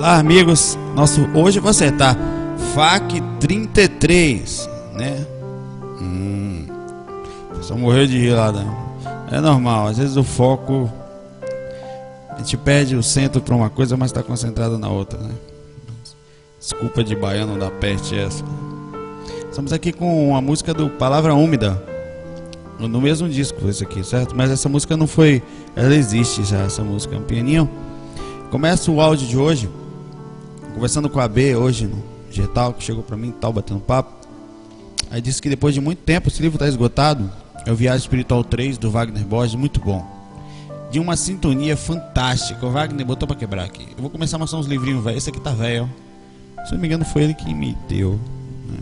Olá, amigos. Nosso hoje você tá FAC 33, né? Hum. Só morreu de rir lá, né? É normal, às vezes o foco a gente perde o centro para uma coisa, mas está concentrado na outra, né? Desculpa de baiano da peste essa. Estamos aqui com a música do Palavra Úmida. No mesmo disco esse aqui, certo? Mas essa música não foi, ela existe já essa música, é um pianinho. Começa o áudio de hoje conversando com a B hoje no Getal, que chegou para mim, tal, batendo papo. Aí disse que depois de muito tempo esse livro está esgotado. É o Viagem Espiritual 3 do Wagner Borges, muito bom. De uma sintonia fantástica. O Wagner botou para quebrar aqui. Eu vou começar a mostrar uns livrinhos velhos. Esse aqui tá velho. Se não me engano, foi ele que me deu. Né?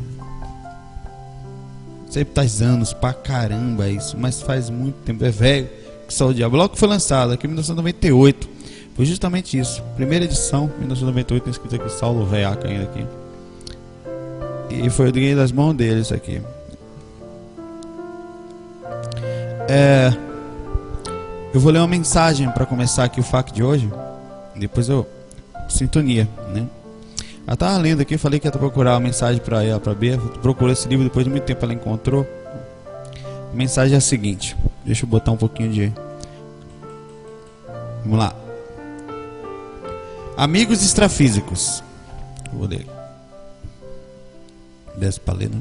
Sempre tá anos pra caramba isso, mas faz muito tempo. É velho. Que só o diabo. Logo que foi lançado, aqui em 1998. Foi justamente isso. Primeira edição, 1998, tem escrito aqui Saulo Veaca ainda aqui. E foi ganhei das mãos dele isso aqui. É, eu vou ler uma mensagem para começar aqui o FAQ de hoje. Depois eu. Sintonia, né? Ela tava lendo aqui, falei que ia procurar uma mensagem para ela, para B. Procurou esse livro, depois de muito tempo ela encontrou. A mensagem é a seguinte: deixa eu botar um pouquinho de. Vamos lá. Amigos extrafísicos. Vou ler. Desce para ler, né?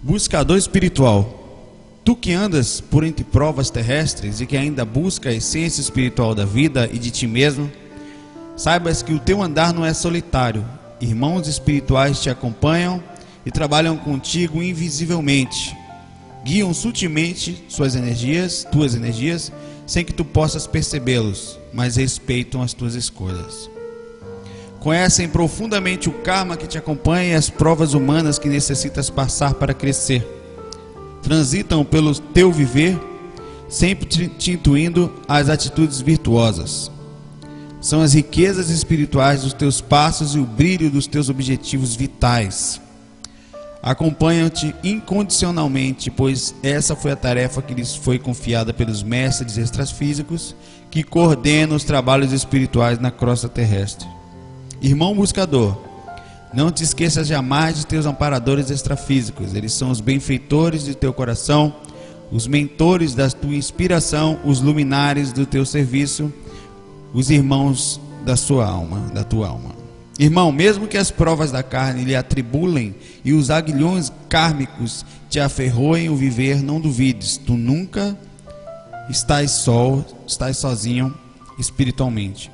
Buscador espiritual. Tu que andas por entre provas terrestres e que ainda busca a essência espiritual da vida e de ti mesmo, saibas que o teu andar não é solitário. Irmãos espirituais te acompanham e trabalham contigo invisivelmente. Guiam sutilmente suas energias, tuas energias, sem que tu possas percebê-los mas respeitam as tuas escolhas. Conhecem profundamente o karma que te acompanha e as provas humanas que necessitas passar para crescer. Transitam pelo teu viver, sempre te intuindo às atitudes virtuosas. São as riquezas espirituais dos teus passos e o brilho dos teus objetivos vitais. Acompanham-te incondicionalmente, pois essa foi a tarefa que lhes foi confiada pelos mestres extrafísicos que coordena os trabalhos espirituais na crosta terrestre. Irmão buscador, não te esqueças jamais de teus amparadores extrafísicos, eles são os benfeitores de teu coração, os mentores da tua inspiração, os luminares do teu serviço, os irmãos da sua alma, da tua alma. Irmão, mesmo que as provas da carne lhe atribulem e os aguilhões kármicos te aferroem o viver, não duvides, tu nunca estás só, estás sozinho espiritualmente.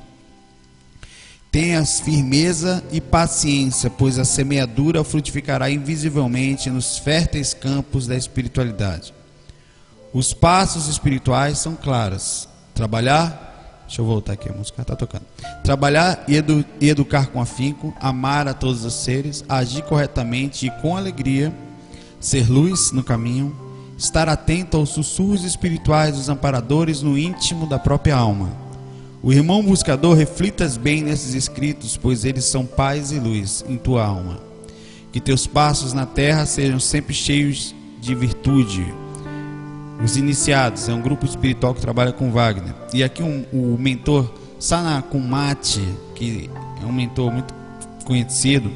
Tenhas firmeza e paciência, pois a semeadura frutificará invisivelmente nos férteis campos da espiritualidade. Os passos espirituais são claros. Trabalhar, deixa eu voltar aqui, a música está tocando. Trabalhar e, edu, e educar com afinco, amar a todos os seres, agir corretamente e com alegria, ser luz no caminho, estar atento aos sussurros espirituais dos amparadores no íntimo da própria alma. O irmão buscador reflitas bem nesses escritos, pois eles são paz e luz em tua alma. Que teus passos na terra sejam sempre cheios de virtude. Os iniciados é um grupo espiritual que trabalha com Wagner. E aqui um, o mentor Sanakumati, que é um mentor muito conhecido,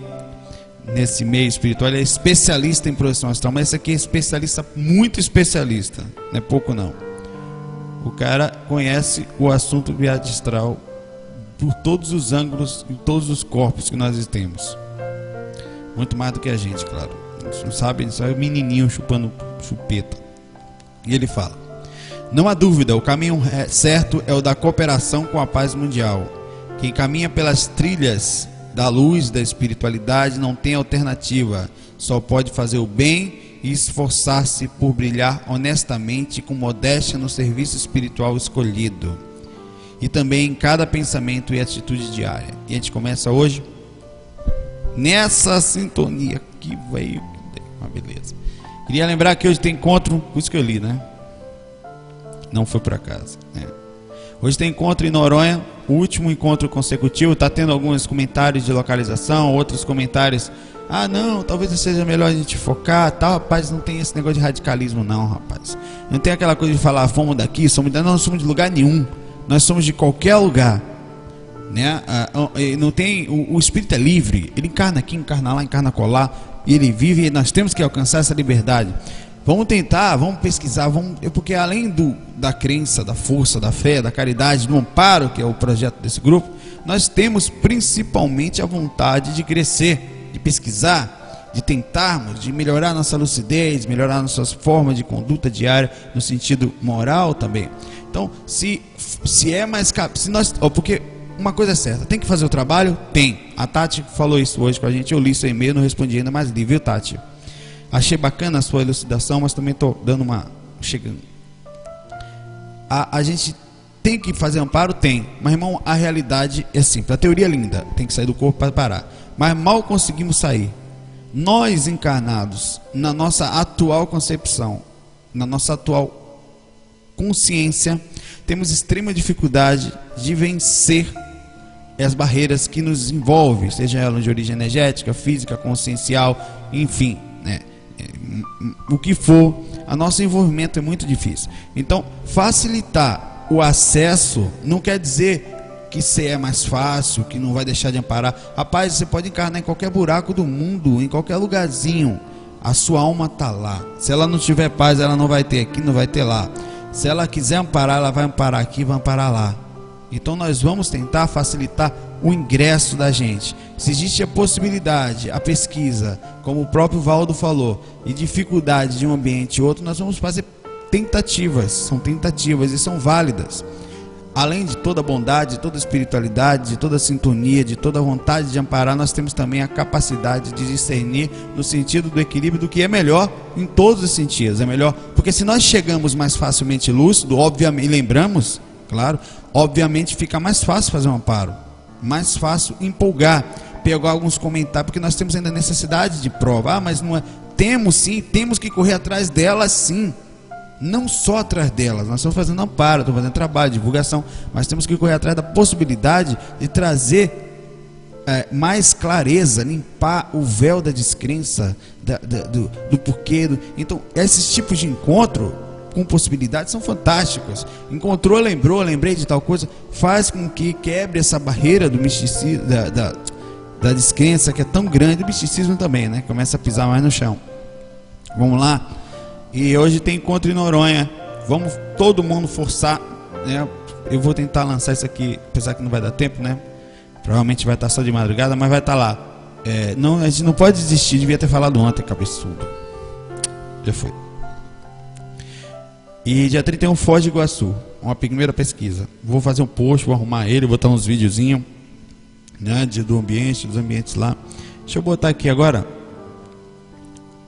nesse meio espiritual, ele é especialista em projeção astral, mas esse aqui é especialista, muito especialista, não é pouco não. O cara conhece o assunto viagem astral por todos os ângulos e todos os corpos que nós temos. Muito mais do que a gente, claro. Não sabe, só é o menininho chupando chupeta. E ele fala: Não há dúvida, o caminho certo é o da cooperação com a paz mundial. Quem caminha pelas trilhas da luz, da espiritualidade, não tem alternativa. Só pode fazer o bem e esforçar-se por brilhar honestamente com modéstia no serviço espiritual escolhido. E também em cada pensamento e atitude diária. E a gente começa hoje nessa sintonia que veio. Uma beleza. Queria lembrar que hoje tem encontro, por isso que eu li, né? Não foi por acaso. Né? Hoje tem encontro em Noronha, o último encontro consecutivo. Está tendo alguns comentários de localização, outros comentários. Ah, não, talvez seja melhor a gente focar, tal, rapaz, não tem esse negócio de radicalismo não, rapaz. Não tem aquela coisa de falar, fomos daqui, somos não somos de lugar nenhum. Nós somos de qualquer lugar. Né? Ah, ah, não tem, o, o espírito é livre, ele encarna aqui, encarna lá, encarna colar, e ele vive, e nós temos que alcançar essa liberdade. Vamos tentar, vamos pesquisar, vamos, porque além do, da crença, da força, da fé, da caridade, do amparo, que é o projeto desse grupo, nós temos principalmente a vontade de crescer, de pesquisar, de tentarmos, de melhorar nossa lucidez, melhorar nossas formas de conduta diária, no sentido moral também. Então, se, se é mais. Se nós, oh, porque uma coisa é certa, tem que fazer o trabalho? Tem. A Tati falou isso hoje com a gente, eu li isso e-mail, não respondi ainda, mas li, viu, Tati? Achei bacana a sua elucidação, mas também estou dando uma. chegando. A, a gente tem que fazer amparo? Tem. Mas, irmão, a realidade é simples. A teoria é linda, tem que sair do corpo para parar. Mas mal conseguimos sair. Nós encarnados, na nossa atual concepção, na nossa atual consciência, temos extrema dificuldade de vencer as barreiras que nos envolvem, seja elas de origem energética, física, consciencial, enfim? O que for, a nosso envolvimento é muito difícil. Então, facilitar o acesso não quer dizer que ser é mais fácil, que não vai deixar de amparar. Rapaz, você pode encarnar em qualquer buraco do mundo, em qualquer lugarzinho. A sua alma está lá. Se ela não tiver paz, ela não vai ter aqui, não vai ter lá. Se ela quiser amparar, ela vai amparar aqui, vai amparar lá. Então nós vamos tentar facilitar o ingresso da gente. Se existe a possibilidade, a pesquisa, como o próprio Valdo falou, e dificuldade de um ambiente e outro, nós vamos fazer tentativas, são tentativas e são válidas. Além de toda bondade, de toda espiritualidade, de toda sintonia, de toda vontade de amparar, nós temos também a capacidade de discernir no sentido do equilíbrio do que é melhor em todos os sentidos. É melhor, porque se nós chegamos mais facilmente lúcido, obviamente, lembramos, claro, obviamente fica mais fácil fazer um amparo, mais fácil empolgar, pegar alguns comentários, porque nós temos ainda necessidade de prova. Ah, mas não é. Temos sim, temos que correr atrás delas sim. Não só atrás delas, nós estamos fazendo amparo, estamos fazendo trabalho, divulgação, mas temos que correr atrás da possibilidade de trazer é, mais clareza, limpar o véu da descrença, da, da, do, do porquê. Do... Então, esses tipos de encontro com possibilidades são fantásticos. Encontrou, lembrou, lembrei de tal coisa, faz com que quebre essa barreira do misticismo, da, da, da descrença que é tão grande, o misticismo também, né? Começa a pisar mais no chão. Vamos lá. E hoje tem encontro em Noronha. Vamos todo mundo forçar, né? Eu vou tentar lançar isso aqui, apesar que não vai dar tempo, né? Provavelmente vai estar só de madrugada, mas vai estar lá. É, não, a gente não pode desistir, devia ter falado ontem, cabeçudo. Já foi. E dia 31 Foz de Iguaçu, uma primeira pesquisa. Vou fazer um post, vou arrumar ele, botar uns videozinhos né, do ambiente, dos ambientes lá. Deixa eu botar aqui agora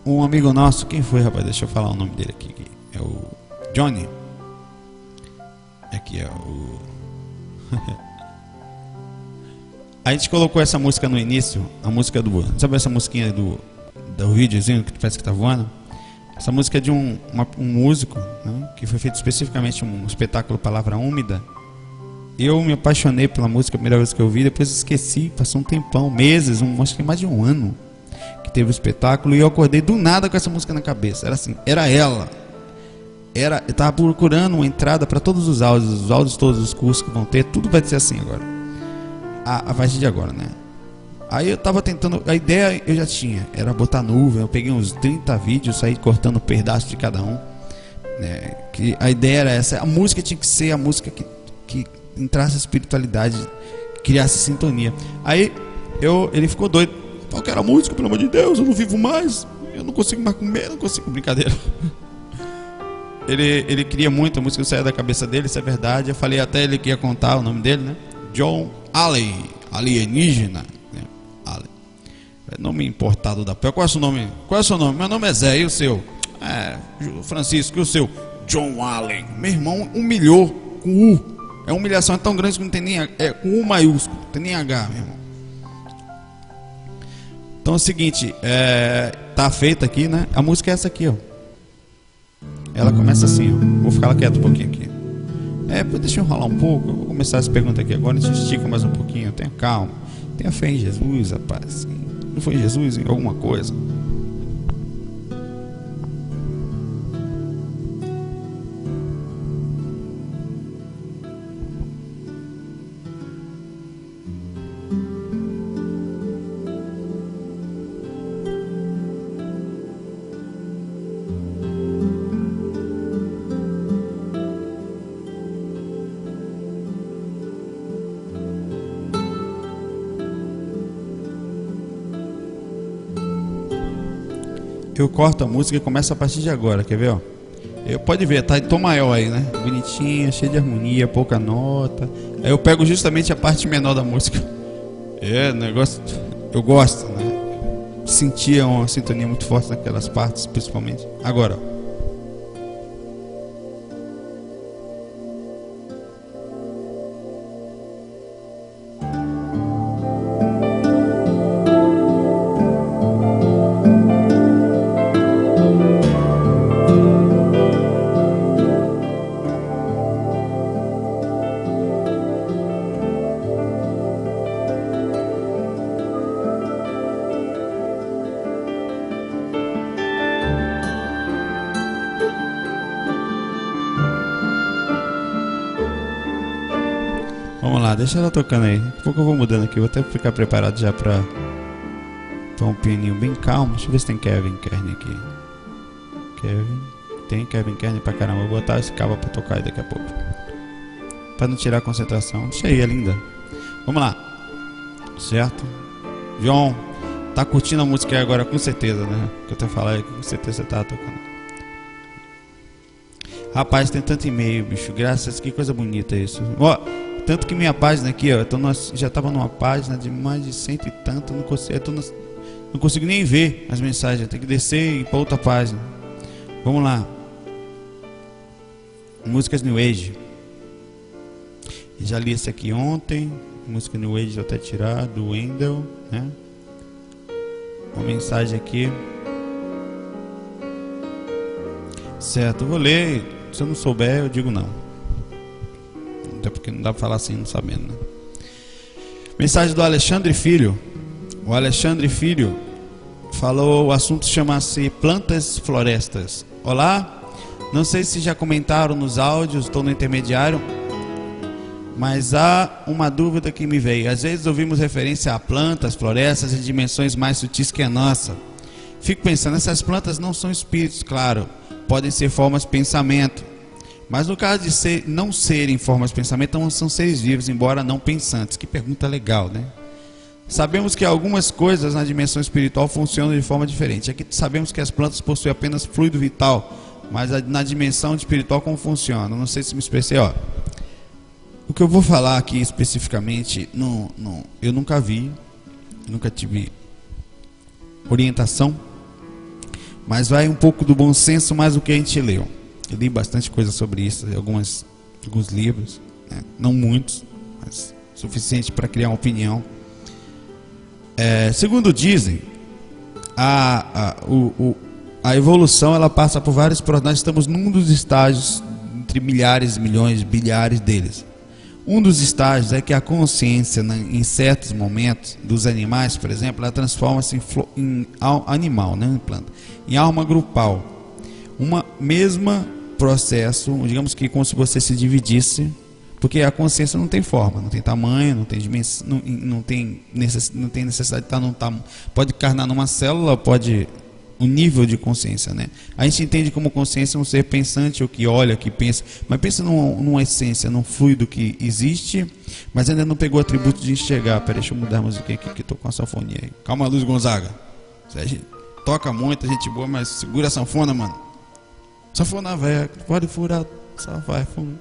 um amigo nosso, quem foi, rapaz? Deixa eu falar o nome dele aqui. É o Johnny. Aqui é o. a gente colocou essa música no início, a música do. Sabe essa musiquinha do, do videozinho que parece que tá voando? Essa música é de um, uma, um músico, né, que foi feito especificamente um espetáculo Palavra Úmida. Eu me apaixonei pela música a primeira vez que eu vi, depois esqueci, passou um tempão, meses, um, acho que mais de um ano que teve o espetáculo e eu acordei do nada com essa música na cabeça. Era assim, era ela. Era, eu estava procurando uma entrada para todos os áudios, os áudios todos os cursos que vão ter, tudo vai ser assim agora. A, a partir de agora, né? Aí eu tava tentando, a ideia eu já tinha, era botar nuvem, eu peguei uns 30 vídeos, saí cortando um pedaço de cada um. Né? Que a ideia era essa, a música tinha que ser a música que, que entrasse a espiritualidade, criasse sintonia. Aí eu, ele ficou doido. Que era a música, pelo amor de Deus, eu não vivo mais, eu não consigo mais comer, não consigo, brincadeira. Ele, ele queria muito, a música saia da cabeça dele, isso é verdade. Eu falei até ele que ia contar o nome dele, né? John Allen, alienígena. É nome importado da pé. Qual é o seu nome? Qual é o seu nome? Meu nome é Zé, e o seu? É, Francisco, e o seu? John Allen. Meu irmão humilhou com U. É humilhação é tão grande que não tem nem é com U maiúsculo, não tem nem H, meu irmão. Então é o seguinte, é, tá feita aqui, né? A música é essa aqui, ó. Ela começa assim, ó. Vou ficar quieto um pouquinho aqui. É, deixa eu enrolar um pouco. Eu vou começar essa pergunta aqui agora. A gente estica mais um pouquinho. Tenha calma. Tenha fé em Jesus, rapaz. Não foi Jesus em alguma coisa? Eu corto a música e começa a partir de agora, quer ver? Ó? Eu, pode ver, tá em tom maior aí, né? Bonitinha, cheia de harmonia, pouca nota. Aí eu pego justamente a parte menor da música. É, negócio. Eu gosto, né? Sentia uma sintonia muito forte naquelas partes, principalmente. Agora, ó. Deixa ela tocando aí. Daqui a pouco eu vou mudando aqui. Vou até ficar preparado já pra, pra um pianinho bem calmo. Deixa eu ver se tem Kevin Kern aqui. Kevin. Tem Kevin Kern pra caramba. Vou botar esse cabo pra tocar aí daqui a pouco. Pra não tirar a concentração. Deixa aí, é linda. Vamos lá. Certo? João, tá curtindo a música aí agora com certeza, né? Que eu tô falando com certeza você tá tocando. Rapaz, tem tanto e-mail, bicho. Graças, que coisa bonita isso. Ó, tanto que minha página aqui, ó, tô já estava numa página de mais de cento e tanto, não consigo, no, não consigo nem ver as mensagens, tem que descer e ir para outra página. Vamos lá. Músicas New Age. Já li esse aqui ontem. Música New Age até tirar, do Wendell, né? Uma mensagem aqui. Certo, vou ler. Se eu não souber, eu digo não até porque não dá para falar assim, não sabendo. Né? Mensagem do Alexandre Filho. O Alexandre Filho falou, o assunto chama-se plantas florestas. Olá, não sei se já comentaram nos áudios, estou no intermediário, mas há uma dúvida que me veio. Às vezes ouvimos referência a plantas, florestas em dimensões mais sutis que a nossa. Fico pensando, essas plantas não são espíritos, claro, podem ser formas de pensamento mas no caso de ser, não serem formas de pensamento, então são seres vivos, embora não pensantes. Que pergunta legal, né? Sabemos que algumas coisas na dimensão espiritual funcionam de forma diferente. Aqui sabemos que as plantas possuem apenas fluido vital, mas na dimensão espiritual como funciona? Não sei se me expressei, ó. O que eu vou falar aqui especificamente, não, não, eu nunca vi, nunca tive orientação, mas vai um pouco do bom senso mais do que a gente leu. Eu li bastante coisa sobre isso, algumas, alguns livros, né? não muitos, mas suficiente para criar uma opinião. É, segundo dizem, a, a, o, o, a evolução ela passa por vários processos. Nós estamos num dos estágios, entre milhares, milhões, bilhares deles. Um dos estágios é que a consciência, né, em certos momentos, dos animais, por exemplo, ela transforma-se em, em, animal, não em planta, em alma grupal. Uma mesma processo, digamos que como se você se dividisse Porque a consciência não tem forma, não tem tamanho, não tem dimensão, não, não, tem, necess, não tem necessidade de estar num tamanho. Pode encarnar numa célula, pode. O um nível de consciência, né? A gente entende como consciência um ser pensante, ou que olha, que pensa, mas pensa numa, numa essência, num fluido que existe, mas ainda não pegou o atributo de enxergar. Peraí, deixa eu mudar a música aqui, que estou com a sanfonia aí. Calma, Luz Gonzaga. Toca muito, a gente boa, mas segura a sanfona, mano. Sanfona velha, pode furar, só vai fundo.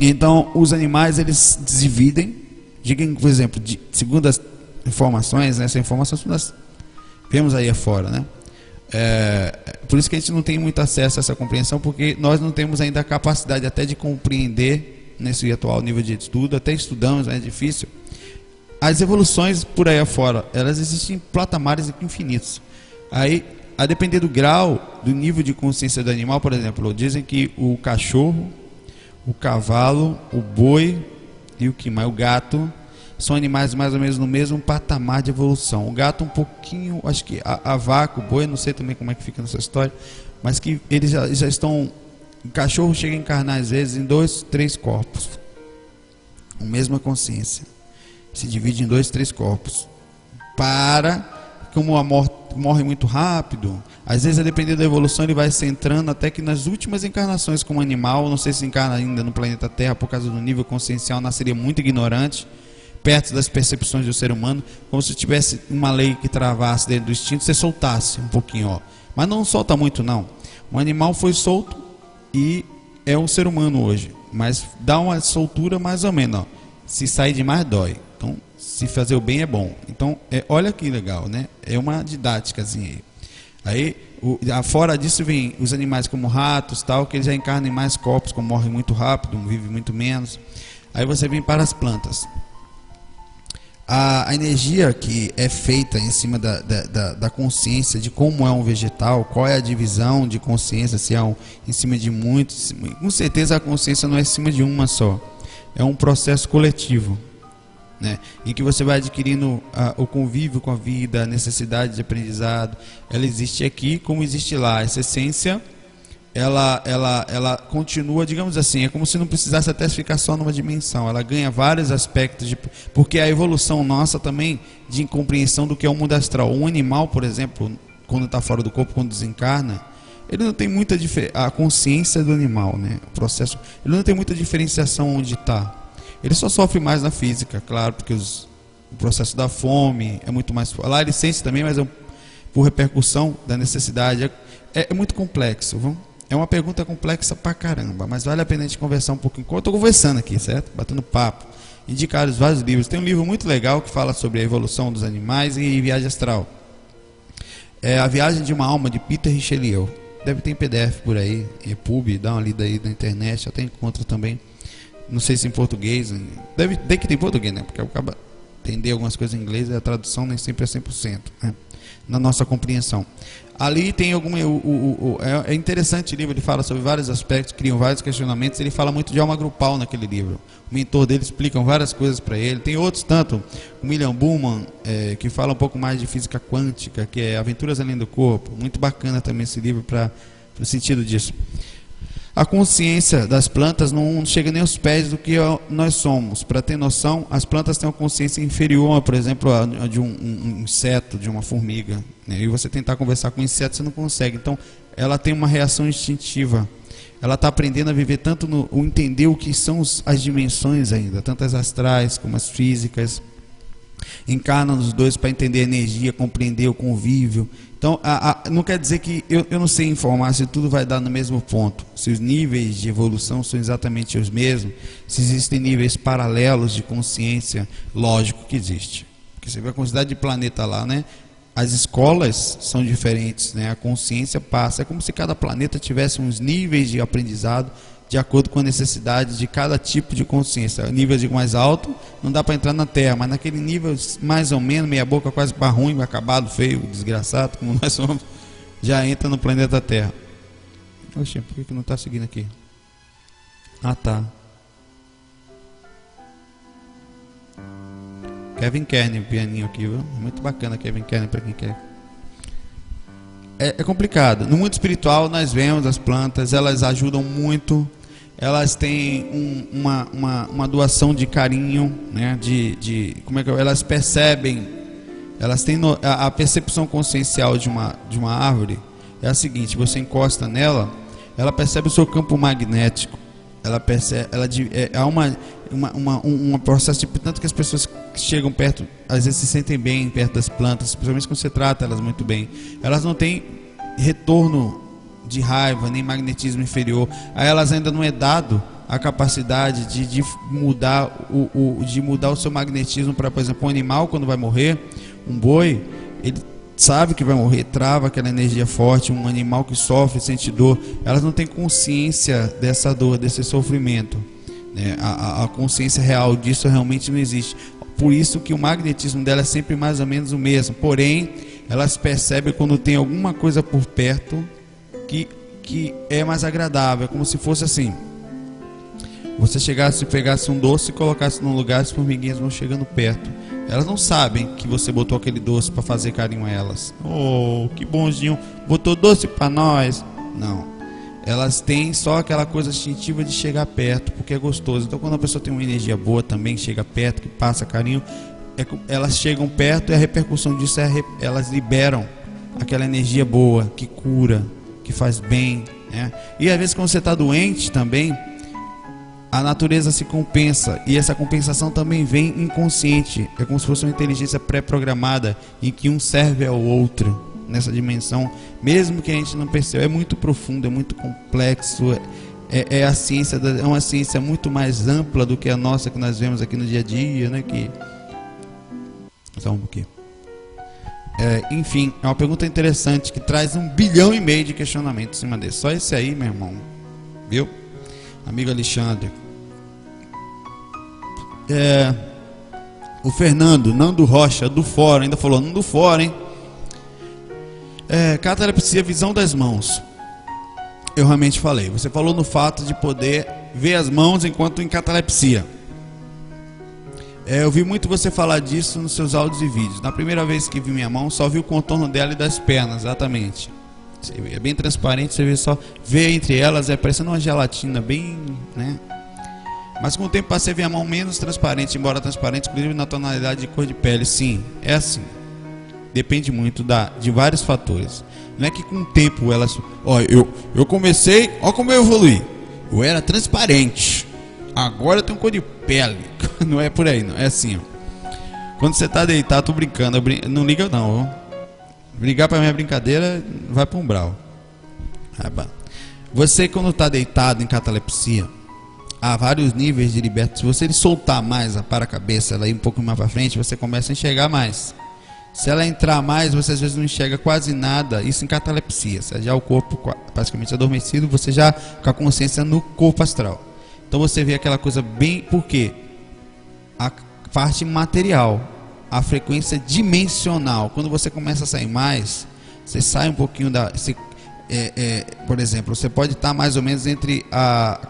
Então, os animais eles dividem. Digam, por exemplo, de, segundo as informações, né, informações nós vemos aí afora, né? É, por isso que a gente não tem muito acesso a essa compreensão, porque nós não temos ainda a capacidade até de compreender nesse atual nível de estudo, até estudamos, é difícil. As evoluções por aí afora, elas existem em platamares infinitos. Aí, a depender do grau, do nível de consciência do animal, por exemplo, dizem que o cachorro o cavalo, o boi e o que mais? O gato são animais mais ou menos no mesmo patamar de evolução. O gato um pouquinho, acho que a, a vaca, o boi, não sei também como é que fica nessa história, mas que eles já, já estão. O cachorro chega a encarnar às vezes em dois, três corpos. A mesma consciência. Se divide em dois, três corpos. Para, como a morte morre muito rápido, às vezes, a depender da evolução, ele vai se entrando até que nas últimas encarnações como animal, não sei se encarna ainda no planeta Terra por causa do nível consciencial, nasceria muito ignorante, perto das percepções do ser humano, como se tivesse uma lei que travasse dentro do instinto, você soltasse um pouquinho, ó. Mas não solta muito não. O animal foi solto e é um ser humano hoje, mas dá uma soltura mais ou menos, ó. Se sair demais dói. Então, se fazer o bem é bom. Então, é, olha que legal, né? É uma didáticazinha aí. Aí, o, fora disso, vem os animais como ratos, tal, que eles já encarnam em mais corpos, como morrem muito rápido, vivem muito menos. Aí você vem para as plantas. A, a energia que é feita em cima da, da, da, da, consciência de como é um vegetal, qual é a divisão de consciência, se é um, em cima de muitos. Com certeza a consciência não é em cima de uma só. É um processo coletivo né? em que você vai adquirindo a, o convívio com a vida, a necessidade de aprendizado. Ela existe aqui como existe lá. Essa essência, ela, ela, ela continua, digamos assim, é como se não precisasse até ficar só numa dimensão. Ela ganha vários aspectos, de, porque a evolução nossa também de incompreensão do que é o mundo astral. Um animal, por exemplo, quando está fora do corpo, quando desencarna, ele não tem muita a consciência do animal, né? O processo, ele não tem muita diferenciação onde está. Ele só sofre mais na física, claro, porque os, o processo da fome é muito mais. Lá ele sente também, mas é por repercussão da necessidade. É, é, muito complexo. Vamos? É uma pergunta complexa pra caramba, mas vale a pena a gente conversar um pouquinho. Enquanto eu estou conversando aqui, certo? Batendo papo. Indicar vários livros. Tem um livro muito legal que fala sobre a evolução dos animais e viagem astral. É A Viagem de uma Alma, de Peter Richelieu. Deve ter em PDF por aí, em pub, dá uma lida aí na internet, até encontra também. Não sei se em português. Deve ter que ter em português, né? Porque acaba entender algumas coisas em inglês e a tradução nem sempre é 100%. Né? Na nossa compreensão. Ali tem algum. O, o, o, é, é interessante o livro, ele fala sobre vários aspectos, criam vários questionamentos. Ele fala muito de alma grupal naquele livro. O mentor dele explica várias coisas para ele. Tem outros tanto, o William Bullman, é, que fala um pouco mais de física quântica, que é Aventuras Além do Corpo. Muito bacana também esse livro para o sentido disso a consciência das plantas não chega nem aos pés do que nós somos. Para ter noção, as plantas têm uma consciência inferior, por exemplo, a de um, um inseto, de uma formiga. Né? E você tentar conversar com um inseto, você não consegue. Então, ela tem uma reação instintiva. Ela está aprendendo a viver tanto no o entender o que são as dimensões ainda, tanto as astrais como as físicas. Encarna nos dois para entender a energia, compreender o convívio. Então, a, a, não quer dizer que eu, eu não sei informar se tudo vai dar no mesmo ponto, se os níveis de evolução são exatamente os mesmos, se existem níveis paralelos de consciência, lógico que existe. Porque você vê a quantidade de planeta lá, né? As escolas são diferentes, né? A consciência passa, é como se cada planeta tivesse uns níveis de aprendizado de acordo com a necessidade de cada tipo de consciência. Nível de mais alto, não dá para entrar na Terra, mas naquele nível mais ou menos, meia boca quase para ruim, acabado, feio, desgraçado, como nós somos, já entra no planeta Terra. Oxe, por que, que não está seguindo aqui? Ah, tá. Kevin Kern, pianinho aqui, viu? Muito bacana Kevin Kern para quem quer. É, é complicado. No mundo espiritual, nós vemos as plantas, elas ajudam muito elas têm um, uma, uma, uma, doação de carinho, né? De, de como é que elas percebem, elas têm no, a, a, percepção consciencial de uma de uma árvore é a seguinte: você encosta nela, ela percebe o seu campo magnético, ela percebe, ela é, há uma, uma, uma um, um processo tipo tanto que as pessoas que chegam perto às vezes se sentem bem perto das plantas, principalmente quando você trata elas muito bem, elas não têm retorno de raiva, nem magnetismo inferior. A elas ainda não é dado a capacidade de, de mudar o, o, de mudar o seu magnetismo para, por exemplo, um animal quando vai morrer, um boi, ele sabe que vai morrer, trava aquela energia forte, um animal que sofre, sente dor, elas não têm consciência dessa dor, desse sofrimento. Né? A, a consciência real disso realmente não existe. Por isso que o magnetismo dela é sempre mais ou menos o mesmo. Porém, elas percebem quando tem alguma coisa por perto que, que é mais agradável. É como se fosse assim. Você chegasse e pegasse um doce e colocasse num lugar, as formiguinhas vão chegando perto. Elas não sabem que você botou aquele doce para fazer carinho a elas. Oh, que bonzinho, botou doce para nós. Não. Elas têm só aquela coisa instintiva de chegar perto, porque é gostoso. Então, quando a pessoa tem uma energia boa também, chega perto, que passa carinho, é, elas chegam perto e a repercussão disso é elas liberam aquela energia boa que cura, que faz bem. Né? E às vezes quando você está doente também, a natureza se compensa e essa compensação também vem inconsciente. É como se fosse uma inteligência pré-programada em que um serve ao outro nessa dimensão, mesmo que a gente não perceba. É muito profundo, é muito complexo. É, é a ciência, é uma ciência muito mais ampla do que a nossa que nós vemos aqui no dia a dia, né? Que só um pouquinho. É, enfim, é uma pergunta interessante que traz um bilhão e meio de questionamentos em cima desse. Só esse aí, meu irmão. Viu? Amigo Alexandre. É, o Fernando, não do Rocha, do Fórum, ainda falou, não do Fórum, hein? É, catalepsia, visão das mãos. Eu realmente falei. Você falou no fato de poder ver as mãos enquanto em catalepsia. É, eu vi muito você falar disso nos seus áudios e vídeos. Na primeira vez que vi minha mão, só vi o contorno dela e das pernas, exatamente. É bem transparente, você vê só vê entre elas, é parecendo uma gelatina bem, né? Mas com o tempo passei a ver a mão menos transparente, embora transparente, inclusive na tonalidade de cor de pele. Sim, é assim. Depende muito da, de vários fatores. Não é que com o tempo elas. Ó, eu, eu comecei, ó como eu evolui. Eu era transparente. Agora eu tenho cor de pele. Não é por aí, não. É assim, ó. Quando você tá deitado, tô brincando. Brin... Não liga não, ó. Brigar pra minha brincadeira, vai pra um brau. Você quando tá deitado em catalepsia, há vários níveis de libertação. Se você soltar mais a cabeça, ela ir um pouco mais para frente, você começa a enxergar mais. Se ela entrar mais, você às vezes não enxerga quase nada. Isso em catalepsia. Se já o corpo praticamente adormecido, você já com a consciência no corpo astral. Então você vê aquela coisa bem. Por quê? A parte material, a frequência dimensional. Quando você começa a sair mais, você sai um pouquinho da. Você, é, é, por exemplo, você pode estar mais ou menos entre a,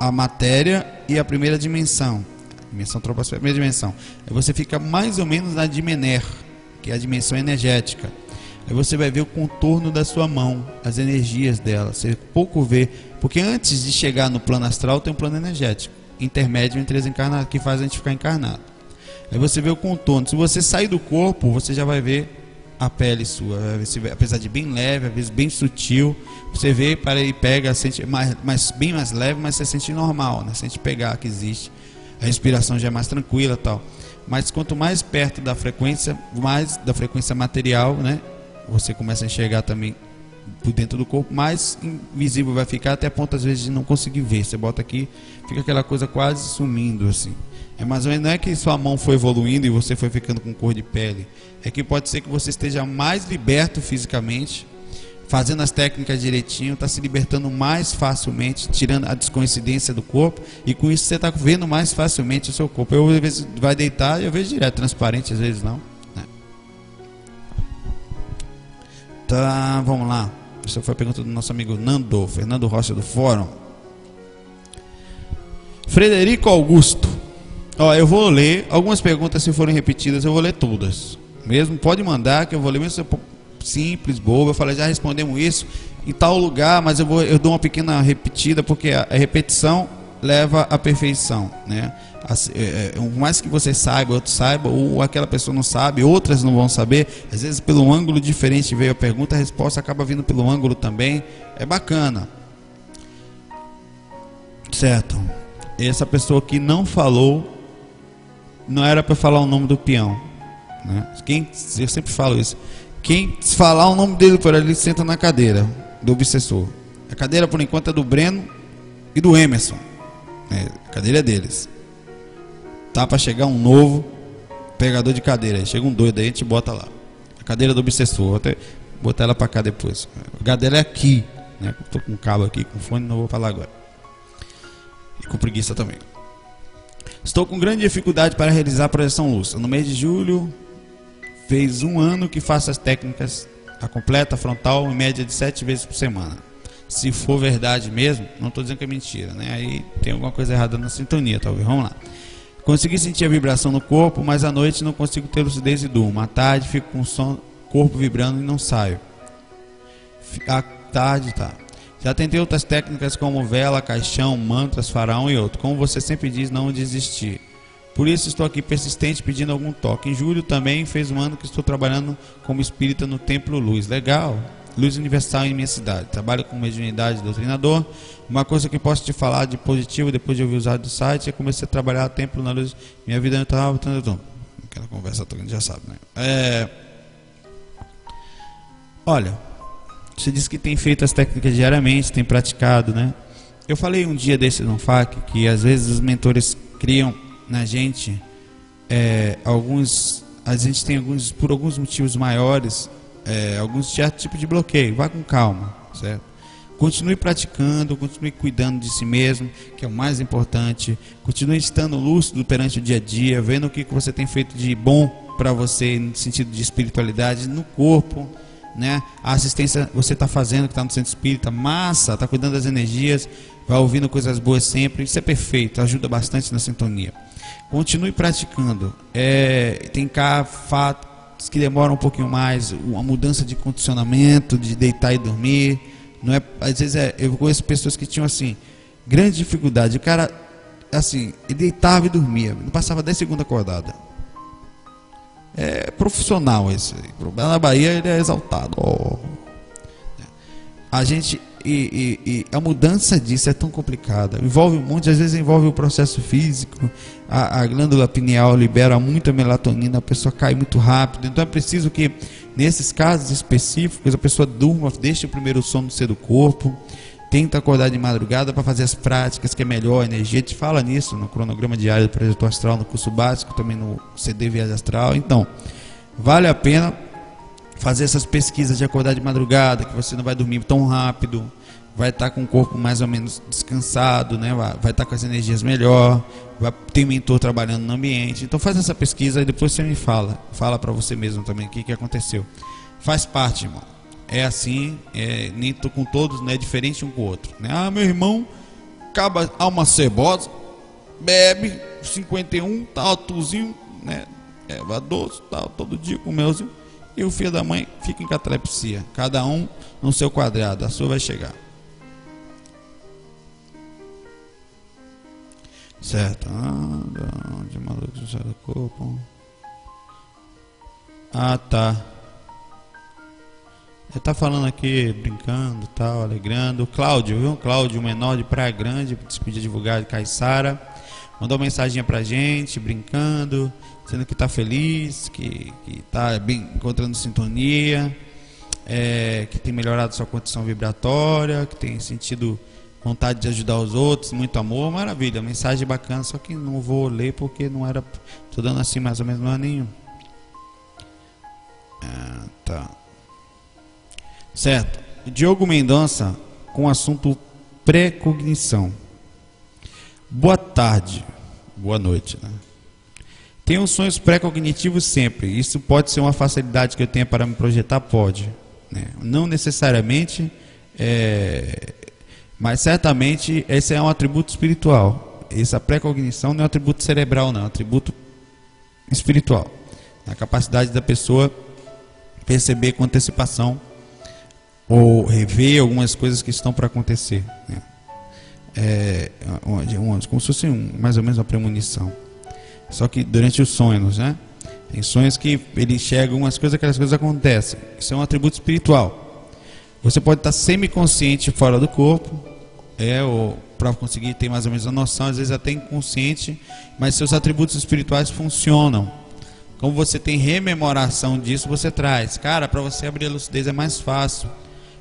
a matéria e a primeira dimensão. Dimensão troposfera, primeira dimensão. Aí você fica mais ou menos na dimener, que é a dimensão energética. Aí você vai ver o contorno da sua mão, as energias dela. Você pouco vê porque antes de chegar no plano astral tem um plano energético, intermédio entre as encarnadas, que faz a gente ficar encarnado. Aí você vê o contorno. Se você sair do corpo, você já vai ver a pele sua. apesar de bem leve, às vezes bem sutil, você vê para e pega, sente mais, mais, bem mais leve, mas você sente normal, né? Sente pegar que existe. A respiração já é mais tranquila tal. Mas quanto mais perto da frequência, mais da frequência material, né? Você começa a enxergar também por dentro do corpo, mais invisível vai ficar até a ponto às vezes de não conseguir ver. Você bota aqui, fica aquela coisa quase sumindo assim. É mais ou menos não é que sua mão foi evoluindo e você foi ficando com cor de pele. É que pode ser que você esteja mais liberto fisicamente, fazendo as técnicas direitinho, está se libertando mais facilmente, tirando a descoincidência do corpo, e com isso você está vendo mais facilmente o seu corpo. Eu às vezes vai deitar e eu vejo direto, transparente, às vezes não. Tá, vamos lá. Essa foi a pergunta do nosso amigo Nando, Fernando Rocha do Fórum. Frederico Augusto. Ó, eu vou ler algumas perguntas se forem repetidas, eu vou ler todas. Mesmo pode mandar que eu vou ler mesmo simples, bobo. Eu falei, já respondemos isso. em tal lugar, mas eu vou eu dou uma pequena repetida porque a, a repetição leva à perfeição, né? É, é, mais que você saiba, outro saiba, ou aquela pessoa não sabe, outras não vão saber. Às vezes, pelo ângulo diferente veio a pergunta, a resposta acaba vindo pelo ângulo também. É bacana, certo? Essa pessoa que não falou, não era para falar o nome do peão, né? Quem, eu sempre falo isso. Quem falar o nome dele por ali senta na cadeira do obsessor. A cadeira, por enquanto, é do Breno e do Emerson. É, a cadeira é deles. Tá para chegar um novo pegador de cadeira. Aí chega um doido aí, a gente bota lá. A cadeira do obsessor. Até botar ela para cá depois. A cadeira é aqui. Né? Tô com cabo aqui, com fone, não vou falar agora. E com preguiça também. Estou com grande dificuldade para realizar a projeção luz. No mês de julho, fez um ano que faço as técnicas, a completa, frontal, em média de sete vezes por semana. Se for verdade mesmo, não estou dizendo que é mentira, né? Aí tem alguma coisa errada na sintonia, talvez. Vamos lá. Consegui sentir a vibração no corpo, mas à noite não consigo ter lucidez e durmo. À tarde fico com o som, corpo vibrando e não saio. À tarde, tá. Já tentei outras técnicas como vela, caixão, mantras, faraão e outro. Como você sempre diz, não desistir. Por isso estou aqui persistente pedindo algum toque. Em julho também fez um ano que estou trabalhando como espírita no Templo Luz. Legal. Luz Universal em minha cidade. Trabalho com mediunidade doutrinador. Uma coisa que posso te falar de positivo depois de ouvir usar do site é comecei a trabalhar templo na luz. Minha vida não estava. Aquela conversa toda já sabe, né? É... Olha, você disse que tem feito as técnicas diariamente, tem praticado, né? Eu falei um dia desse no FAC que às vezes os mentores criam na gente é, alguns. A gente tem alguns, por alguns motivos maiores, é, alguns tipos de bloqueio. Vá com calma, certo? Continue praticando, continue cuidando de si mesmo, que é o mais importante. Continue estando lúcido perante o dia a dia, vendo o que você tem feito de bom para você no sentido de espiritualidade no corpo, né? A assistência você está fazendo que está no centro espírita, massa, está cuidando das energias, vai ouvindo coisas boas sempre. Isso é perfeito, ajuda bastante na sintonia. Continue praticando. É, tem cá fato que demoram um pouquinho mais, uma mudança de condicionamento, de deitar e dormir. Não é, às vezes é, eu conheço pessoas que tinham assim, grande dificuldade. O cara, assim, ele deitava e dormia, não passava 10 segundos acordada. É profissional esse. Na Bahia ele é exaltado. Oh. A gente e, e, e, a mudança disso é tão complicada. Envolve um monte, às vezes envolve o processo físico. A, a, glândula pineal libera muita melatonina, a pessoa cai muito rápido. Então é preciso que, nesses casos específicos, a pessoa durma, deixe o primeiro sono ser do corpo, tenta acordar de madrugada para fazer as práticas, que é melhor, a energia. A gente fala nisso no cronograma diário do Projeto Astral, no curso básico, também no CD Viagem Astral. Então, vale a pena fazer essas pesquisas de acordar de madrugada, que você não vai dormir tão rápido, vai estar com o corpo mais ou menos descansado, né? vai, estar com as energias melhor, vai ter mentor trabalhando no ambiente. Então faz essa pesquisa e depois você me fala, fala para você mesmo também o que, que aconteceu. Faz parte, irmão. É assim, é, nem tô com todos, né? Diferente um com o outro. Né? Ah, meu irmão acaba alma cebosa, bebe 51, tal, tuzinho, né? É, doce, tal, todo dia com melzinho e o filho da mãe fica em catalepsia. Cada um no seu quadrado. A sua vai chegar. Certo. Ah, onde maluco sai do corpo? Ah, tá. Ele tá falando aqui, brincando, tal, alegrando. Cláudio, viu? Cláudio, menor de Praia Grande, despedir divulgar de Caiçara. Mandou mensagem pra gente, brincando sendo que está feliz, que está encontrando sintonia, é, que tem melhorado sua condição vibratória, que tem sentido vontade de ajudar os outros, muito amor, maravilha, mensagem bacana, só que não vou ler porque não era, tô dando assim mais ou menos não é nenhum. Ah, tá. Certo. Diogo Mendonça com assunto precognição. Boa tarde. Boa noite, né? Tenho sonhos pré-cognitivos sempre. Isso pode ser uma facilidade que eu tenha para me projetar? Pode. Né? Não necessariamente, é... mas certamente esse é um atributo espiritual. Essa pré-cognição não é um atributo cerebral, não, é um atributo espiritual. A capacidade da pessoa perceber com antecipação ou rever algumas coisas que estão para acontecer. Né? É, como se fosse um, mais ou menos uma premonição. Só que durante os sonhos, né? Tem sonhos que ele enxerga umas coisas, aquelas coisas acontecem. Isso é um atributo espiritual. Você pode estar semi-consciente fora do corpo, é, ou para conseguir ter mais ou menos a noção, às vezes até inconsciente, mas seus atributos espirituais funcionam. Como você tem rememoração disso, você traz. Cara, para você abrir a lucidez é mais fácil.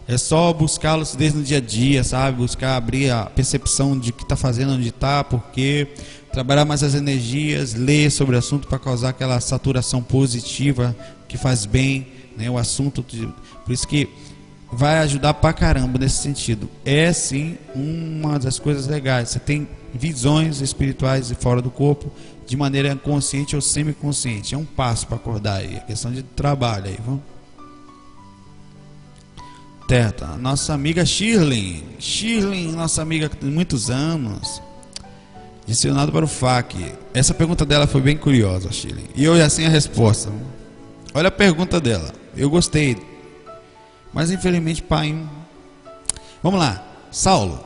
É só buscar a lucidez no dia a dia, sabe? Buscar abrir a percepção de que está fazendo, onde está, porque trabalhar mais as energias, ler sobre o assunto para causar aquela saturação positiva que faz bem, né? O assunto, por isso que vai ajudar pra caramba nesse sentido. É sim uma das coisas legais. Você tem visões espirituais e fora do corpo de maneira consciente ou semiconsciente. É um passo para acordar aí. É questão de trabalho aí, vamos. Certo. Nossa amiga Shirley. Shirley, nossa amiga de muitos anos. Dicionado para o FAC. Essa pergunta dela foi bem curiosa, Shirley. E eu já sei a resposta. Olha a pergunta dela. Eu gostei mas infelizmente, pai. Vamos lá. Saulo.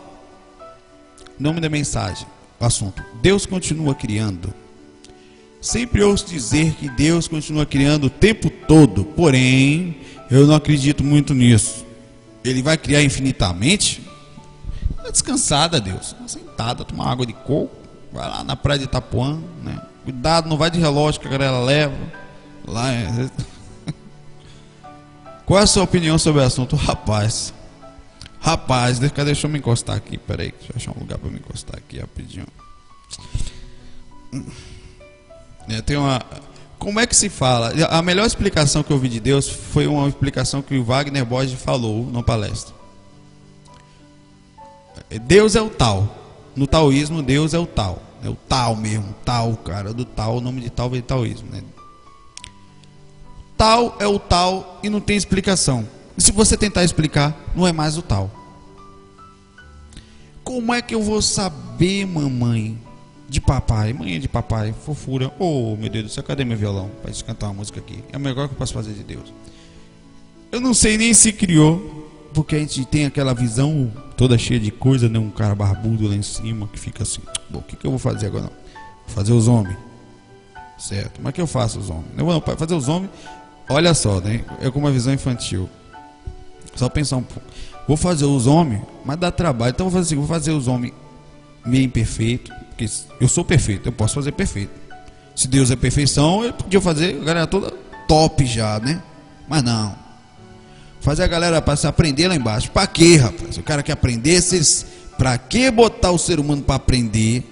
Nome da mensagem. O assunto. Deus continua criando. Sempre ouço dizer que Deus continua criando o tempo todo. Porém, eu não acredito muito nisso. Ele vai criar infinitamente? Tá descansada, Deus. Sentada, tomar água de coco. Vai lá na praia de Itapuã, né? Cuidado, não vai de relógio que a galera leva. Lá é... Qual é a sua opinião sobre o assunto? Rapaz, rapaz, deixa, deixa eu me encostar aqui, peraí, deixa eu achar um lugar para me encostar aqui rapidinho. É, tem uma. Como é que se fala? A melhor explicação que eu ouvi de Deus foi uma explicação que o Wagner Borges falou na palestra. Deus é o tal. No taoísmo, Deus é o tal. É o tal mesmo, tal, cara, do tal, o nome de tal vem de taoísmo, né? Tal é o tal e não tem explicação. E se você tentar explicar, não é mais o tal. Como é que eu vou saber, mamãe, de papai, mãe de papai, fofura? Oh, meu Deus do céu, cadê meu violão para cantar uma música aqui? É o melhor que eu posso fazer de Deus. Eu não sei nem se criou, porque a gente tem aquela visão toda cheia de coisa, né? Um cara barbudo lá em cima que fica assim. Bom, o que, que eu vou fazer agora? Não. Vou fazer os homens. Certo. Mas que eu faço os homens? Eu vou fazer os homens olha só, né? É com uma visão infantil. Só pensar um pouco. Vou fazer os homens, mas dá trabalho. Então vou fazer assim, vou fazer os homens meio imperfeito, porque eu sou perfeito, eu posso fazer perfeito. Se Deus é perfeição, eu podia fazer a galera toda top já, né? Mas não. Fazer a galera se aprender lá embaixo. Para quê, rapaz? O cara quer aprender, vocês para que botar o ser humano para aprender?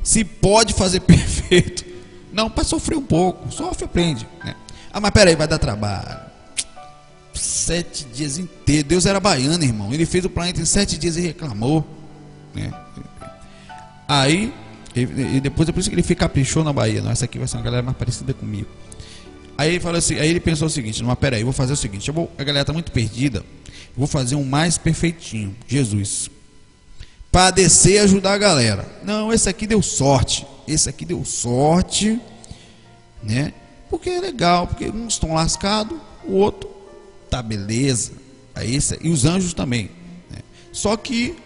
Se pode fazer perfeito. Não, para sofrer um pouco. Sofre, aprende, né? Ah, mas peraí, vai dar trabalho. Sete dias inteiros. Deus era baiano, irmão. Ele fez o planeta em sete dias e reclamou. Né? Aí, e depois é por isso que ele fica caprichou na Bahia. Não, essa aqui vai ser uma galera mais parecida comigo. Aí ele falou assim, aí ele pensou o seguinte, não, peraí, vou fazer o seguinte, eu vou, a galera está muito perdida, vou fazer um mais perfeitinho, Jesus. Para descer e ajudar a galera. Não, esse aqui deu sorte. Esse aqui deu sorte, né? Porque é legal, porque uns estão lascados, o outro tá beleza. Aí, e os anjos também. Né? Só que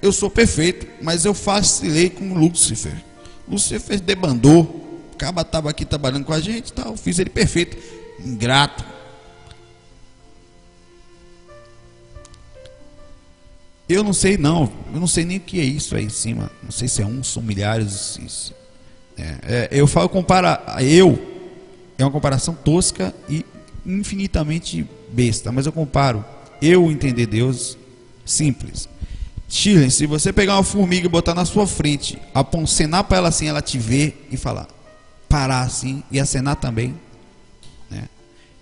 eu sou perfeito, mas eu facilei com Lúcifer. Lúcifer debandou, Caba estava aqui trabalhando com a gente, tal, fiz ele perfeito, ingrato. Eu não sei não, eu não sei nem o que é isso aí em cima. Não sei se é um, são milhares. Isso. É, é, eu falo compara eu é uma comparação tosca e infinitamente besta, mas eu comparo eu entender Deus simples. Shirley, se você pegar uma formiga e botar na sua frente, acenar para ela assim, ela te ver e falar, parar assim e acenar também, né?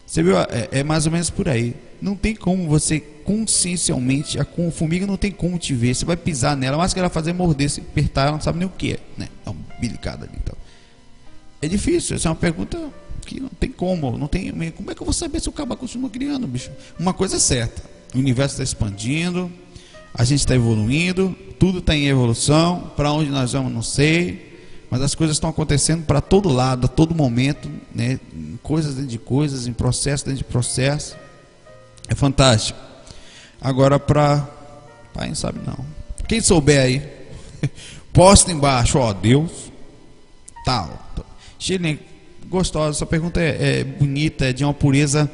Você viu? É, é, mais ou menos por aí. Não tem como você consciencialmente, a formiga não tem como te ver. Você vai pisar nela, mas que ela fazer morder, se apertar, ela não sabe nem o que é, né? Dá uma bilicada ali, então. É difícil. Essa é uma pergunta que não tem como, não tem, como é que eu vou saber se o cabo continua criando, bicho? Uma coisa é certa, o universo está expandindo, a gente está evoluindo, tudo está em evolução, para onde nós vamos não sei, mas as coisas estão acontecendo para todo lado, a todo momento, né? coisas dentro de coisas, em processo dentro de processo, é fantástico. Agora para pai não sabe não. Quem souber aí, posta embaixo, ó, Deus, tal. Shirley, gostosa, essa pergunta é, é, bonita, é de uma pureza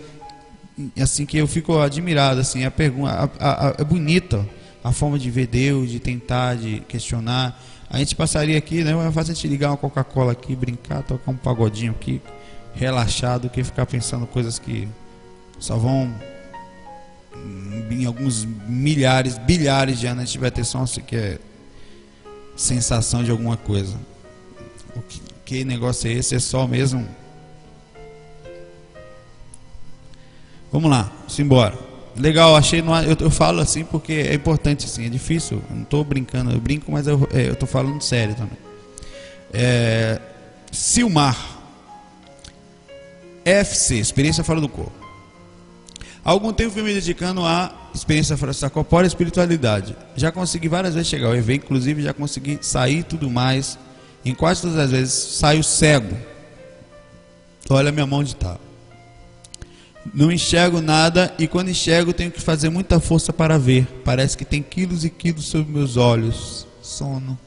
assim que eu fico admirado, assim, a pergunta é bonita a forma de ver Deus, de tentar, de questionar. A gente passaria aqui, né? É fácil a gente ligar uma Coca-Cola aqui, brincar, tocar um pagodinho aqui, relaxado, que ficar pensando coisas que só vão em alguns milhares, bilhares de anos a gente vai ter só sequer sensação de alguma coisa. O que, que negócio é esse? É só mesmo. Vamos lá, simbora. Legal, achei. No, eu, eu, falo assim porque é importante, assim, é difícil. Eu não estou brincando, eu brinco, mas eu é, estou falando sério também. É, Silmar. FC, experiência fora do corpo. Há algum tempo fui me dedicando à experiência corpórea e espiritualidade. Já consegui várias vezes chegar ao evento, inclusive já consegui sair tudo mais. Em quase todas as vezes saio cego. Olha a minha mão de tal. Não enxergo nada e quando enxergo tenho que fazer muita força para ver. Parece que tem quilos e quilos sobre meus olhos. Sono.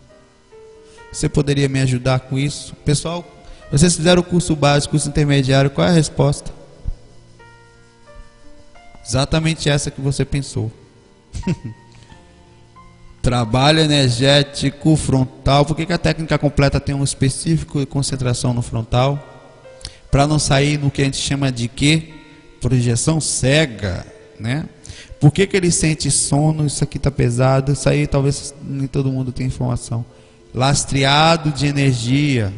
Você poderia me ajudar com isso? Pessoal, vocês fizeram o curso básico, curso intermediário, qual é a resposta? Exatamente essa que você pensou. Trabalho energético frontal. Por que, que a técnica completa tem um específico de concentração no frontal? Para não sair no que a gente chama de quê? Projeção cega, né? Por que, que ele sente sono? Isso aqui está pesado. Isso aí talvez nem todo mundo tenha informação. Lastreado de energia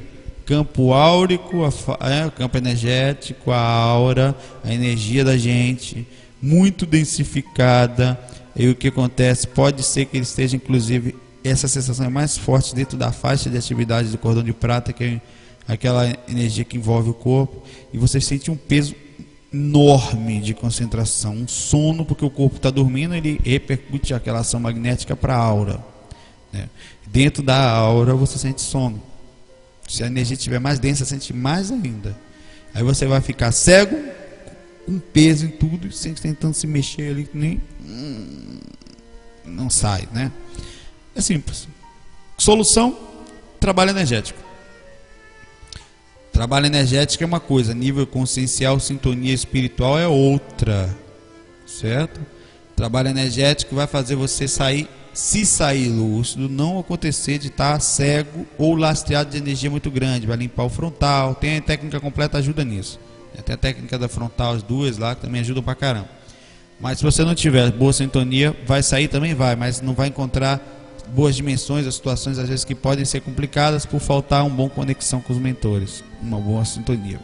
campo áurico, é, campo energético, a aura, a energia da gente, muito densificada. E o que acontece? Pode ser que ele esteja, inclusive, essa sensação é mais forte dentro da faixa de atividade do cordão de prata, que é aquela energia que envolve o corpo, e você sente um peso enorme de concentração, um sono, porque o corpo está dormindo, ele repercute aquela ação magnética para a aura. Né? Dentro da aura você sente sono. Se a energia estiver mais densa, sente mais ainda. Aí você vai ficar cego, um peso em tudo, sempre tentando se mexer ali, nem hum, não sai, né? É simples. Solução: trabalho energético. Trabalho energético é uma coisa, nível consciencial, sintonia espiritual é outra, certo? Trabalho energético vai fazer você sair, se sair lúcido, não acontecer de estar cego ou lastreado de energia muito grande, vai limpar o frontal, tem a técnica completa ajuda nisso. Tem a técnica da frontal, as duas lá, que também ajudam pra caramba. Mas se você não tiver boa sintonia, vai sair também vai, mas não vai encontrar boas dimensões, as situações às vezes que podem ser complicadas por faltar uma boa conexão com os mentores, uma boa sintonia.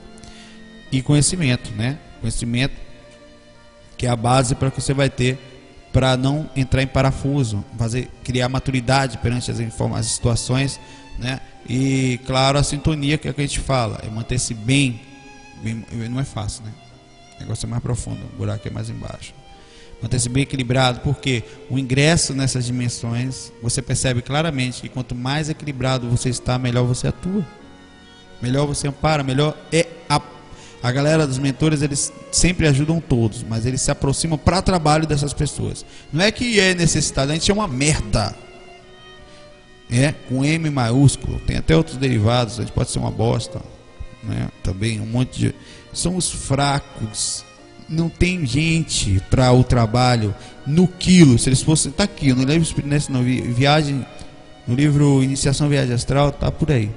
E conhecimento, né? Conhecimento que é a base para que você vai ter para não entrar em parafuso, fazer criar maturidade perante as, as situações, né? E claro, a sintonia que, é que a gente fala, é manter-se bem bem, não é fácil, né? O negócio é mais profundo, o buraco é mais embaixo. Manter-se bem equilibrado, porque o ingresso nessas dimensões, você percebe claramente que quanto mais equilibrado você está, melhor você atua. Melhor você ampara, melhor é a a galera dos mentores, eles sempre ajudam todos, mas eles se aproximam para trabalho dessas pessoas. Não é que é necessidade, a gente é uma merda. É, com M maiúsculo. Tem até outros derivados, a gente pode ser uma bosta né? Também um monte de são os fracos. Não tem gente para o trabalho no quilo. Se eles fossem tá aqui, no livro nesse no viagem, no livro Iniciação Viagem Astral, tá por aí.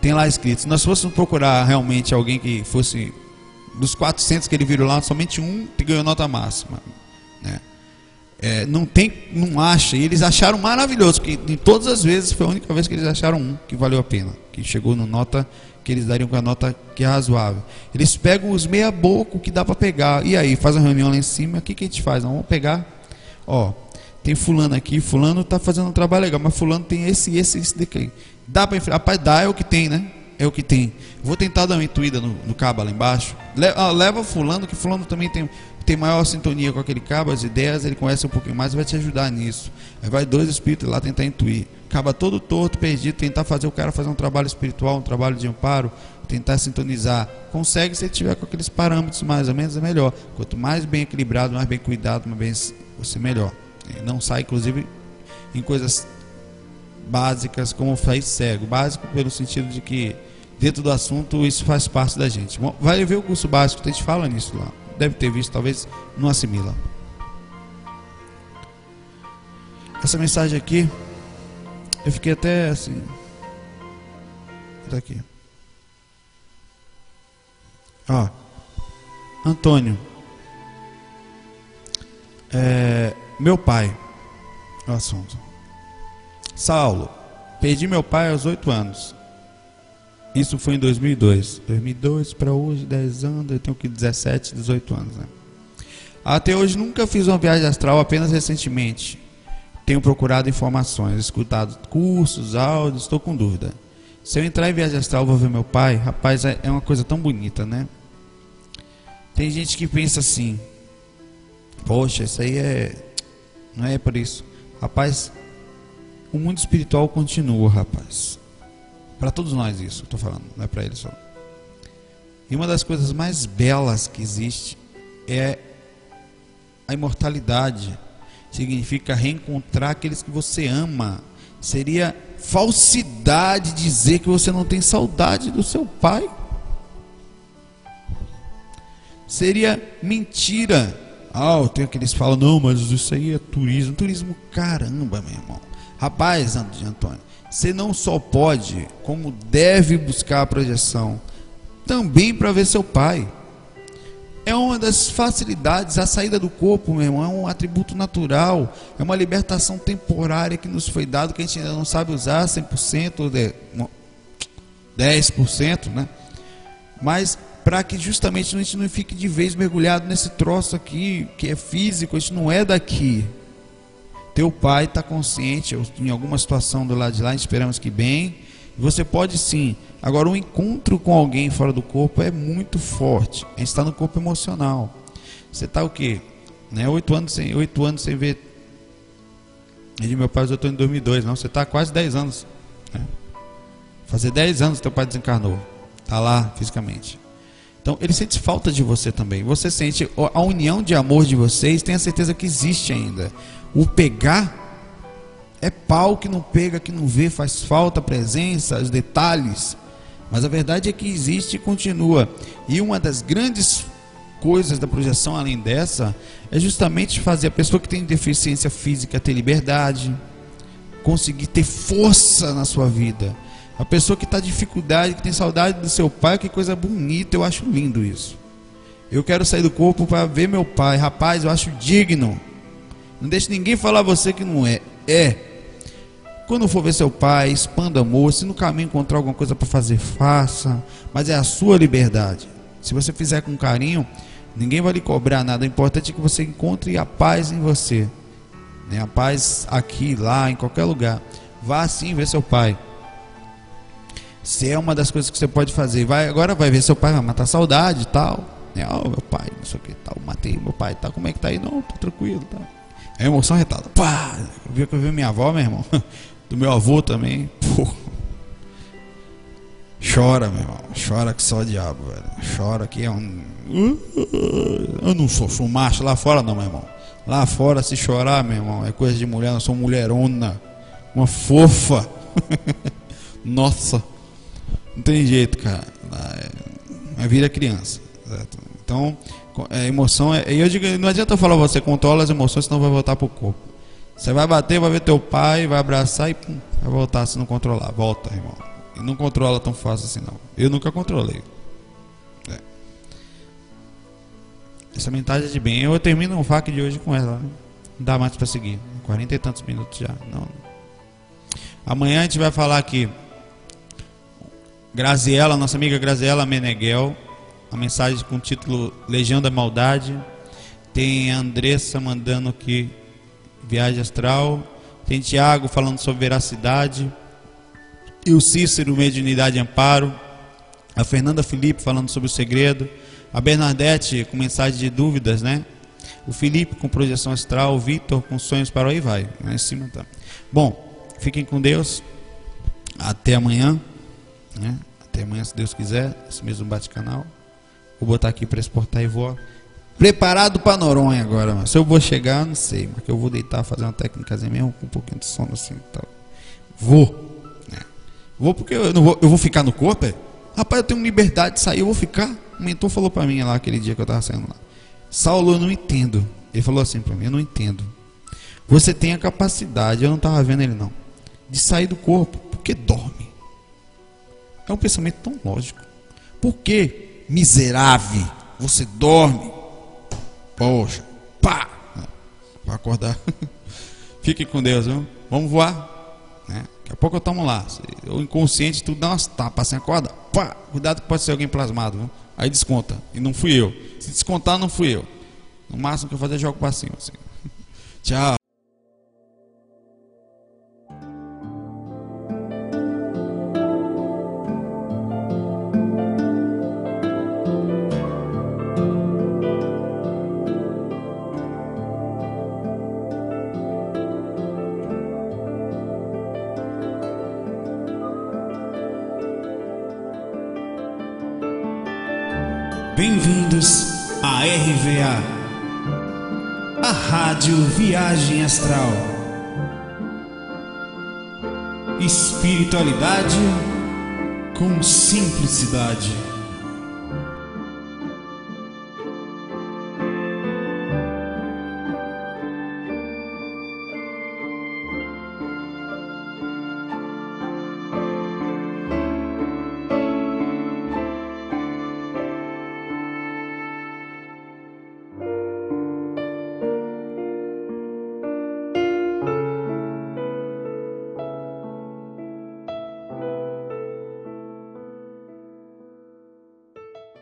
Tem lá escrito. Se nós fôssemos procurar realmente alguém que fosse dos 400 que ele virou lá, somente um que ganhou nota máxima, né? É, não tem, não acha. E eles acharam maravilhoso, que em todas as vezes foi a única vez que eles acharam um que valeu a pena, que chegou no nota que eles dariam com a nota que é razoável. Eles pegam os meia boco que dá para pegar. E aí, faz uma reunião lá em cima, o que, que a gente faz? Não, vamos pegar, ó, tem fulano aqui, fulano tá fazendo um trabalho legal, mas fulano tem esse, esse, esse daqui. Dá para Rapaz, dá é o que tem, né? é o que tem. Vou tentar dar uma intuída no, no cabo lá embaixo. Le, ah, leva fulano, que fulano também tem, tem maior sintonia com aquele cabo, as ideias, ele conhece um pouquinho mais e vai te ajudar nisso. Aí vai dois espíritos lá tentar intuir. Acaba todo torto, perdido, tentar fazer o cara fazer um trabalho espiritual, um trabalho de amparo, tentar sintonizar. Consegue se tiver com aqueles parâmetros mais ou menos, é melhor. Quanto mais bem equilibrado, mais bem cuidado, mais bem você melhor. Não sai, inclusive, em coisas básicas como faz cego. Básico pelo sentido de que dentro do assunto isso faz parte da gente. Vai ver o curso básico, a gente fala nisso lá. Deve ter visto, talvez não assimila. Essa mensagem aqui, eu fiquei até assim. Tá aqui. Ó, Antônio, é, meu pai, o assunto. Saulo, perdi meu pai aos oito anos. Isso foi em 2002. 2002 para hoje, 10 anos, eu tenho que 17, 18 anos. Né? Até hoje nunca fiz uma viagem astral, apenas recentemente. Tenho procurado informações, escutado cursos, áudios, estou com dúvida. Se eu entrar em viagem astral, vou ver meu pai. Rapaz, é, é uma coisa tão bonita, né? Tem gente que pensa assim: Poxa, isso aí é. Não é por isso. Rapaz, o mundo espiritual continua, rapaz. Para todos nós isso, estou falando, não é para ele só. E uma das coisas mais belas que existe é a imortalidade. Significa reencontrar aqueles que você ama. Seria falsidade dizer que você não tem saudade do seu pai. Seria mentira. Ah, tem aqueles que falam, não, mas isso aí é turismo. Turismo, caramba, meu irmão. Rapaz, Antônio, você não só pode, como deve buscar a projeção, também para ver seu pai. É uma das facilidades, a saída do corpo, meu irmão, é um atributo natural, é uma libertação temporária que nos foi dado, que a gente ainda não sabe usar 100% ou 10%, né? Mas para que justamente a gente não fique de vez mergulhado nesse troço aqui, que é físico, gente não é daqui. Teu pai está consciente, em alguma situação do lado de lá, esperamos que bem. Você pode sim. Agora, um encontro com alguém fora do corpo é muito forte. A gente está no corpo emocional. Você está o quê? Né? Oito anos sem, oito anos sem ver. E meu pai, eu estou em 2002, não. Você está quase dez anos. Né? Fazer dez anos teu pai desencarnou. Está lá fisicamente. Então, ele sente falta de você também. Você sente a união de amor de vocês, tenha certeza que existe ainda. O pegar é pau que não pega, que não vê, faz falta a presença, os detalhes. Mas a verdade é que existe e continua. E uma das grandes coisas da projeção além dessa é justamente fazer a pessoa que tem deficiência física ter liberdade, conseguir ter força na sua vida. A pessoa que está dificuldade, que tem saudade do seu pai, que coisa bonita, eu acho lindo isso. Eu quero sair do corpo para ver meu pai, rapaz, eu acho digno. Não deixe ninguém falar você que não é. É. Quando for ver seu pai, expanda amor. Se no caminho encontrar alguma coisa para fazer, faça. Mas é a sua liberdade. Se você fizer com carinho, ninguém vai lhe cobrar nada. O importante é que você encontre a paz em você. Né? A paz aqui, lá, em qualquer lugar. Vá sim ver seu pai. Se é uma das coisas que você pode fazer. Vai, agora vai ver seu pai, vai matar saudade e tal. Né? Oh, meu pai, não sei o que tal. Matei meu pai, tá? Como é que tá aí? Não, tô tranquilo, tá? É emoção retada. Pá! Eu vi que eu vi minha avó, meu irmão. Do meu avô também. Pô. Chora, meu irmão. Chora que só o diabo, velho. Chora que é um. Eu não sou, sou macho lá fora, não, meu irmão. Lá fora, se chorar, meu irmão, é coisa de mulher. Eu sou mulherona. Uma fofa. Nossa. Não tem jeito, cara. É, vira criança. Então, é, emoção é. Eu digo, não adianta eu falar você controla as emoções, senão vai voltar pro corpo. Você vai bater, vai ver teu pai, vai abraçar e pum, vai voltar se não controlar. Volta, irmão. E não controla tão fácil assim não. Eu nunca controlei. É. Essa mensagem de bem. Eu termino o FAQ de hoje com ela. Né? Não dá mais para seguir. 40 e tantos minutos já. Não. Amanhã a gente vai falar aqui. Graziela, nossa amiga Graziela Meneghel a mensagem com o título Legião da Maldade. Tem a Andressa mandando aqui Viagem Astral. Tem Tiago falando sobre veracidade. E o Cícero, Mediunidade e Amparo. A Fernanda Felipe falando sobre o segredo. A Bernadette com mensagem de dúvidas, né? O Felipe com projeção astral. O Vitor com sonhos para aí vai. Em cima tá. Bom, fiquem com Deus. Até amanhã. Né? Até amanhã, se Deus quiser. Esse mesmo bate-canal. Vou botar aqui para exportar e vou. Preparado para Noronha agora, mas se eu vou chegar, não sei, mas que eu vou deitar, fazer uma técnica mesmo com um pouquinho de sono assim, tal. Vou, né? Vou porque eu não vou, eu vou ficar no corpo, é? Rapaz, eu tenho liberdade de sair, eu vou ficar. O mentor falou para mim lá aquele dia que eu tava saindo lá. Saulo, eu não entendo. Ele falou assim para mim, eu não entendo. Você tem a capacidade, eu não tava vendo ele não, de sair do corpo, porque dorme. É um pensamento tão lógico. Por que, miserável, você dorme? Poxa, pá! Vai acordar. Fique com Deus, viu? Vamos voar. Né? Daqui a pouco eu tomo lá. O inconsciente, tudo dá umas tapas assim, acorda. Pá! Cuidado que pode ser alguém plasmado, viu? Aí desconta. E não fui eu. Se descontar, não fui eu. No máximo que eu fazer, jogo pra cima. Assim. Tchau. Espiritualidade com simplicidade.